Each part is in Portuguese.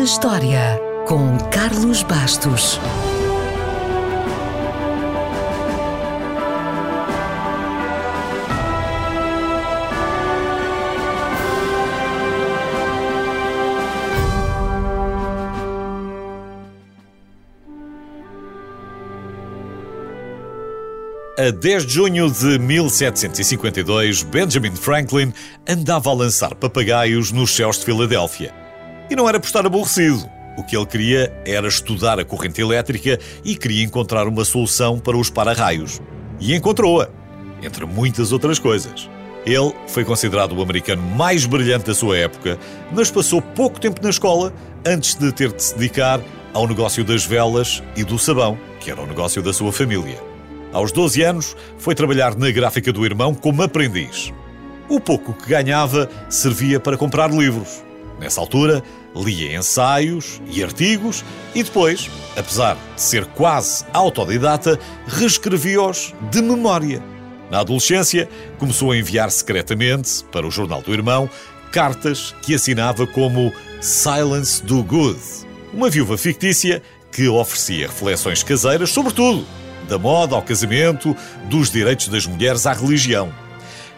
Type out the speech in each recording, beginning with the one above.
na História, com Carlos Bastos. A 10 de junho de 1752, Benjamin Franklin andava a lançar papagaios nos céus de Filadélfia. E não era por estar aborrecido. O que ele queria era estudar a corrente elétrica e queria encontrar uma solução para os para-raios. E encontrou-a, entre muitas outras coisas. Ele foi considerado o americano mais brilhante da sua época, mas passou pouco tempo na escola antes de ter de se dedicar ao negócio das velas e do sabão, que era o negócio da sua família. Aos 12 anos, foi trabalhar na gráfica do irmão como aprendiz. O pouco que ganhava servia para comprar livros. Nessa altura, lia ensaios e artigos e depois, apesar de ser quase autodidata, reescrevia-os de memória. Na adolescência, começou a enviar secretamente, para o jornal do irmão, cartas que assinava como Silence Do Good, uma viúva fictícia que oferecia reflexões caseiras sobre tudo da moda ao casamento, dos direitos das mulheres à religião.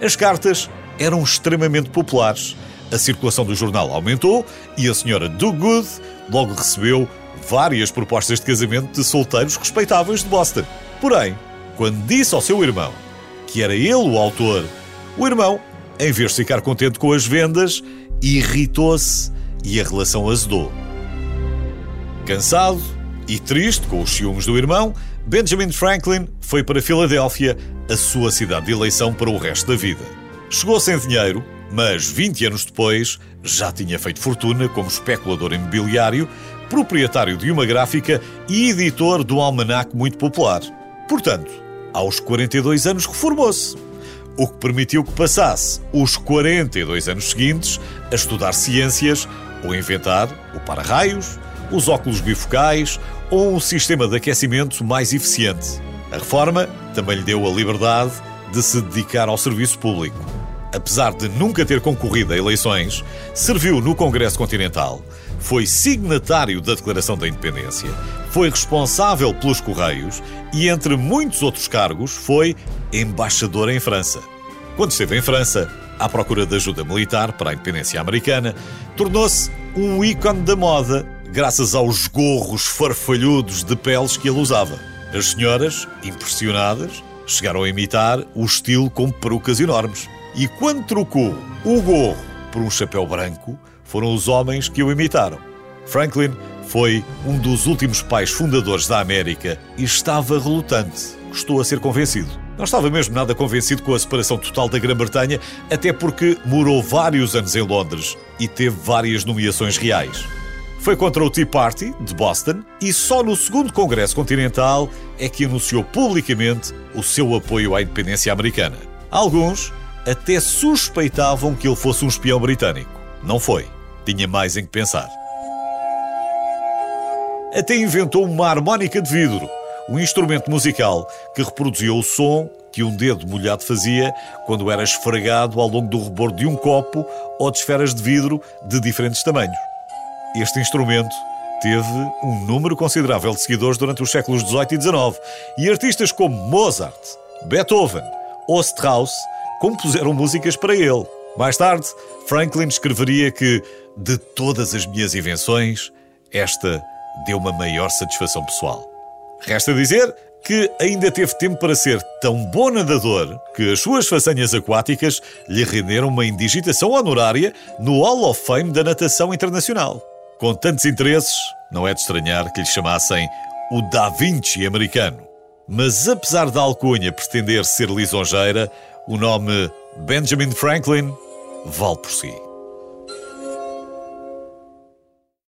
As cartas eram extremamente populares. A circulação do jornal aumentou e a senhora Dogood logo recebeu várias propostas de casamento de solteiros respeitáveis de Boston. Porém, quando disse ao seu irmão que era ele o autor, o irmão, em vez de ficar contente com as vendas, irritou-se e a relação azedou. Cansado e triste com os ciúmes do irmão, Benjamin Franklin foi para Filadélfia, a sua cidade de eleição para o resto da vida. Chegou sem dinheiro, mas 20 anos depois já tinha feito fortuna como especulador imobiliário, proprietário de uma gráfica e editor de um almanaque muito popular. Portanto, aos 42 anos reformou-se, o que permitiu que passasse os 42 anos seguintes a estudar ciências ou inventar o para-raios, os óculos bifocais ou um sistema de aquecimento mais eficiente. A reforma também lhe deu a liberdade de se dedicar ao serviço público. Apesar de nunca ter concorrido a eleições, serviu no Congresso Continental, foi signatário da Declaração da Independência, foi responsável pelos Correios e, entre muitos outros cargos, foi embaixador em França. Quando esteve em França, à procura de ajuda militar para a independência americana, tornou-se um ícone da moda graças aos gorros farfalhudos de peles que ele usava. As senhoras, impressionadas, chegaram a imitar o estilo com perucas enormes. E quando trocou o gorro por um chapéu branco, foram os homens que o imitaram. Franklin foi um dos últimos pais fundadores da América e estava relutante. Gostou a ser convencido. Não estava mesmo nada convencido com a separação total da Grã-Bretanha, até porque morou vários anos em Londres e teve várias nomeações reais. Foi contra o Tea Party, de Boston, e só no segundo Congresso Continental é que anunciou publicamente o seu apoio à independência americana. Alguns até suspeitavam que ele fosse um espião britânico. Não foi. Tinha mais em que pensar. Até inventou uma harmónica de vidro, um instrumento musical que reproduzia o som que um dedo molhado fazia quando era esfregado ao longo do rebordo de um copo ou de esferas de vidro de diferentes tamanhos. Este instrumento teve um número considerável de seguidores durante os séculos XVIII e XIX, e artistas como Mozart, Beethoven ou Strauss compuseram músicas para ele. Mais tarde, Franklin escreveria que, de todas as minhas invenções, esta deu uma maior satisfação pessoal. Resta dizer que ainda teve tempo para ser tão bom nadador que as suas façanhas aquáticas lhe renderam uma indigitação honorária no Hall of Fame da Natação Internacional. Com tantos interesses, não é de estranhar que lhe chamassem o Da Vinci americano. Mas apesar da alcunha pretender ser lisonjeira, o nome Benjamin Franklin vale por si.